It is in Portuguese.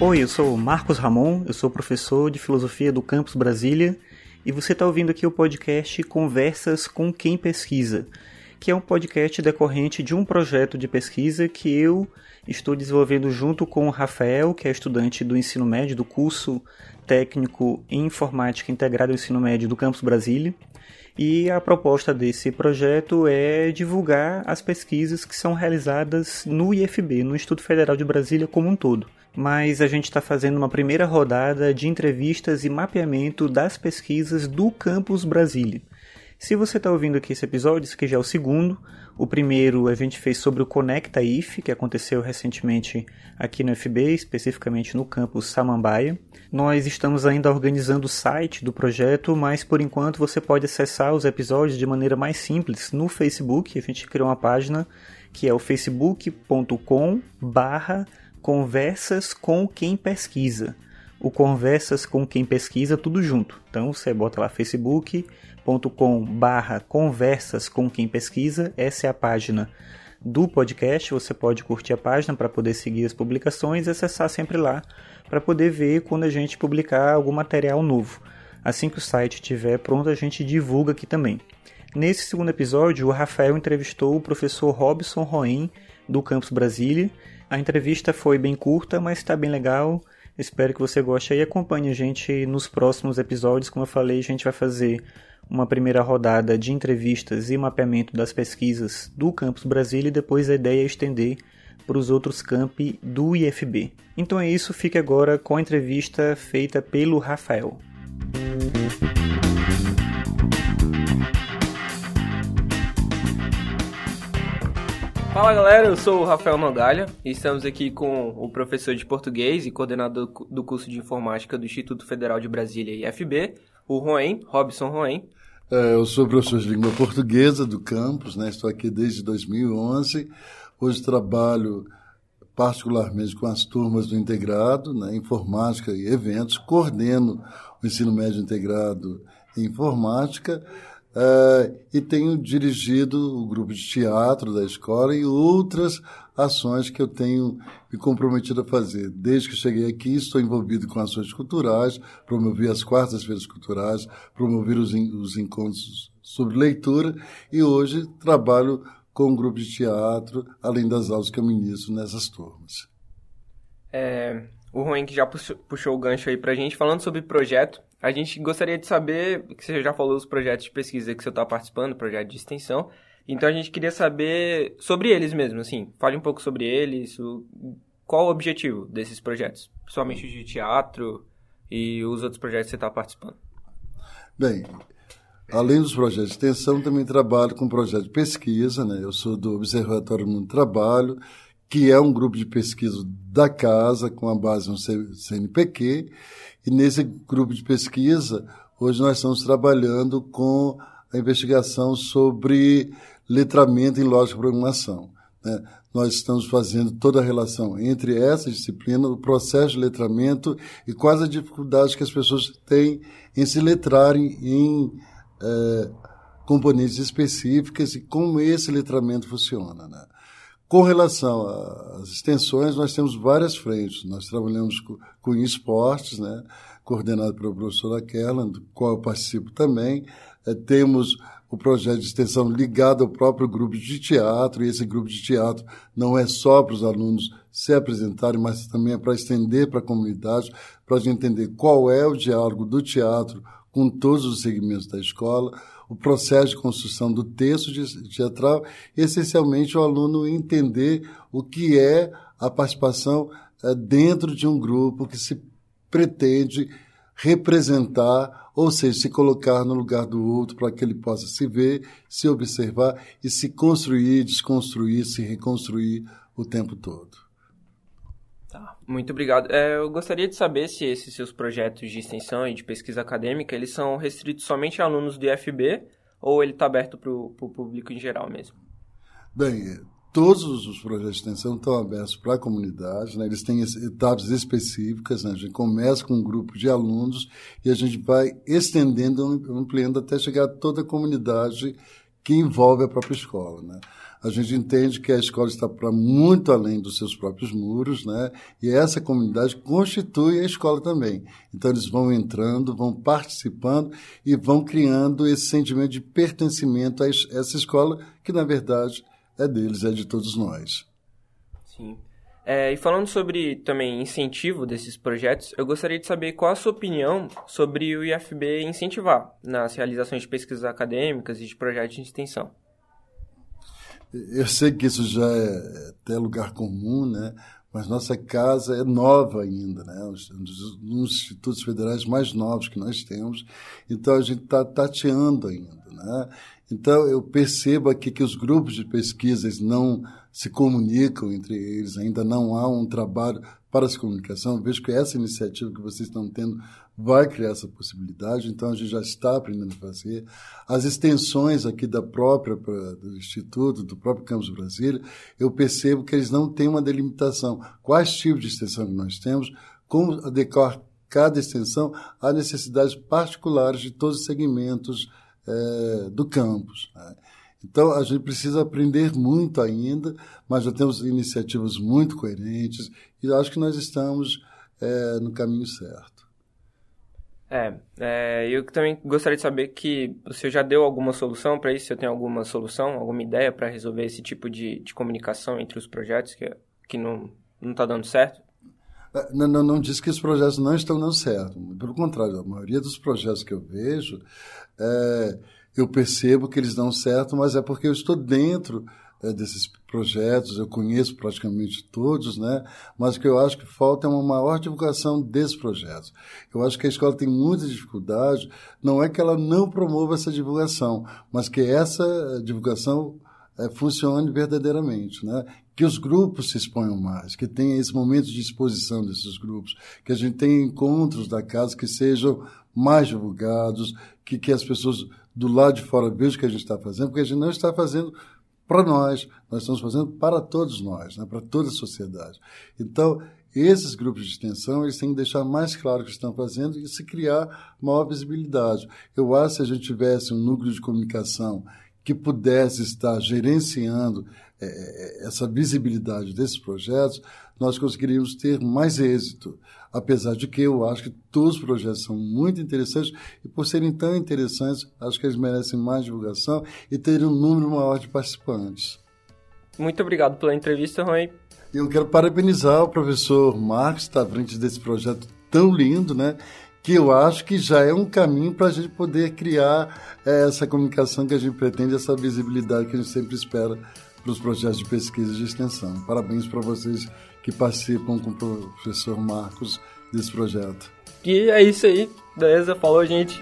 Oi, eu sou Marcos Ramon, eu sou professor de filosofia do Campus Brasília e você está ouvindo aqui o podcast Conversas com Quem Pesquisa, que é um podcast decorrente de um projeto de pesquisa que eu estou desenvolvendo junto com o Rafael, que é estudante do ensino médio do curso técnico em informática integrada ao ensino médio do Campus Brasília. E a proposta desse projeto é divulgar as pesquisas que são realizadas no IFB, no Instituto Federal de Brasília como um todo mas a gente está fazendo uma primeira rodada de entrevistas e mapeamento das pesquisas do Campus Brasília. Se você está ouvindo aqui esse episódio, esse aqui já é o segundo. O primeiro a gente fez sobre o Conecta IF, que aconteceu recentemente aqui no FB, especificamente no campus Samambaia. Nós estamos ainda organizando o site do projeto, mas por enquanto você pode acessar os episódios de maneira mais simples no Facebook. A gente criou uma página que é o facebook.com barra Conversas com quem pesquisa. O Conversas com quem pesquisa tudo junto. Então você bota lá facebook.com barra conversas com quem pesquisa. Essa é a página do podcast. Você pode curtir a página para poder seguir as publicações e acessar sempre lá para poder ver quando a gente publicar algum material novo. Assim que o site estiver pronto, a gente divulga aqui também. Nesse segundo episódio, o Rafael entrevistou o professor Robson Roen, do Campus Brasília, a entrevista foi bem curta, mas está bem legal. Espero que você goste e acompanhe a gente nos próximos episódios. Como eu falei, a gente vai fazer uma primeira rodada de entrevistas e mapeamento das pesquisas do Campus Brasília e depois a ideia é estender para os outros campi do IFB. Então é isso, fique agora com a entrevista feita pelo Rafael. Fala galera, eu sou o Rafael Nogalha e estamos aqui com o professor de português e coordenador do curso de informática do Instituto Federal de Brasília, IFB, o Roen, Robson Roen. É, eu sou professor de língua portuguesa do campus, né? estou aqui desde 2011. Hoje trabalho particularmente com as turmas do integrado, né? informática e eventos, coordeno o ensino médio integrado em informática E tenho dirigido o grupo de teatro da escola e outras ações que eu tenho me comprometido a fazer. Desde que cheguei aqui, estou envolvido com ações culturais, promovi as quartas-feiras culturais, promovi os, os encontros sobre leitura e hoje trabalho com um grupo de teatro, além das aulas que eu ministro nessas turmas. É, o Ruim que já puxou, puxou o gancho aí para a gente, falando sobre projeto, a gente gostaria de saber, que você já falou os projetos de pesquisa que você está participando, projeto de extensão, então a gente queria saber sobre eles mesmo, assim, fale um pouco sobre eles, o, qual o objetivo desses projetos, principalmente de teatro e os outros projetos que você está participando. Bem, além dos projetos de extensão, também trabalho com projeto de pesquisa, né? Eu sou do Observatório Mundo do Trabalho, que é um grupo de pesquisa da casa com a base no CNPq, e nesse grupo de pesquisa, hoje nós estamos trabalhando com a investigação sobre letramento em lógica de programação. Né? Nós estamos fazendo toda a relação entre essa disciplina, o processo de letramento e quais as dificuldades que as pessoas têm em se letrarem em é, componentes específicas e como esse letramento funciona. Né? Com relação às extensões, nós temos várias frentes. Nós trabalhamos com, esportes, né, coordenado pela professora Kellan, do qual eu participo também. É, temos o projeto de extensão ligado ao próprio grupo de teatro, e esse grupo de teatro não é só para os alunos se apresentarem, mas também é para estender para a comunidade, para a gente entender qual é o diálogo do teatro com todos os segmentos da escola o processo de construção do texto teatral, essencialmente o aluno entender o que é a participação eh, dentro de um grupo que se pretende representar, ou seja, se colocar no lugar do outro para que ele possa se ver, se observar e se construir, desconstruir, se reconstruir o tempo todo. Tá, muito obrigado. É, eu gostaria de saber se esses seus projetos de extensão e de pesquisa acadêmica, eles são restritos somente a alunos do IFB ou ele está aberto para o público em geral mesmo? Bem, todos os projetos de extensão estão abertos para a comunidade, né? eles têm etapas específicas, né? a gente começa com um grupo de alunos e a gente vai estendendo, ampliando até chegar a toda a comunidade que envolve a própria escola. Né? A gente entende que a escola está para muito além dos seus próprios muros, né? e essa comunidade constitui a escola também. Então, eles vão entrando, vão participando e vão criando esse sentimento de pertencimento a essa escola, que na verdade é deles, é de todos nós. Sim. É, e falando sobre também incentivo desses projetos, eu gostaria de saber qual a sua opinião sobre o IFB incentivar nas realizações de pesquisas acadêmicas e de projetos de extensão. Eu sei que isso já é até lugar comum, né? mas nossa casa é nova ainda, né? um dos, institutos federais mais novos que nós temos, então a gente está tateando ainda. Né? Então eu percebo aqui que os grupos de pesquisas não se comunicam entre eles, ainda não há um trabalho para essa comunicação. Vejo que essa iniciativa que vocês estão tendo vai criar essa possibilidade, então a gente já está aprendendo a fazer. As extensões aqui da própria do Instituto, do próprio Campus Brasília, eu percebo que eles não têm uma delimitação. Quais tipos de extensão que nós temos, como adequar cada extensão às necessidades particulares de todos os segmentos é, do campus. Né? Então, a gente precisa aprender muito ainda, mas já temos iniciativas muito coerentes e acho que nós estamos é, no caminho certo. É, é, eu também gostaria de saber que você já deu alguma solução para isso, você tem alguma solução, alguma ideia para resolver esse tipo de, de comunicação entre os projetos que, que não está dando certo? É, não, não, não diz que os projetos não estão dando certo. Pelo contrário, a maioria dos projetos que eu vejo é, eu percebo que eles dão certo, mas é porque eu estou dentro é, desses projetos, eu conheço praticamente todos, né? mas o que eu acho que falta é uma maior divulgação desses projetos. Eu acho que a escola tem muita dificuldade, não é que ela não promova essa divulgação, mas que essa divulgação é, funcione verdadeiramente, né? que os grupos se exponham mais, que tenha esse momento de exposição desses grupos, que a gente tenha encontros da casa que sejam mais divulgados, que, que as pessoas do lado de fora vejam o que a gente está fazendo, porque a gente não está fazendo para nós, nós estamos fazendo para todos nós, né, para toda a sociedade. Então, esses grupos de extensão, eles têm que deixar mais claro o que estão fazendo e se criar maior visibilidade. Eu acho que se a gente tivesse um núcleo de comunicação que pudesse estar gerenciando é, essa visibilidade desses projetos, nós conseguiríamos ter mais êxito. Apesar de que eu acho que todos os projetos são muito interessantes e, por serem tão interessantes, acho que eles merecem mais divulgação e terem um número maior de participantes. Muito obrigado pela entrevista, Rui. Eu quero parabenizar o professor Marcos, que está à frente desse projeto tão lindo, né? Que eu acho que já é um caminho para a gente poder criar é, essa comunicação que a gente pretende, essa visibilidade que a gente sempre espera para os projetos de pesquisa e de extensão. Parabéns para vocês que participam com o professor Marcos desse projeto. E é isso aí. Beleza? Falou, gente.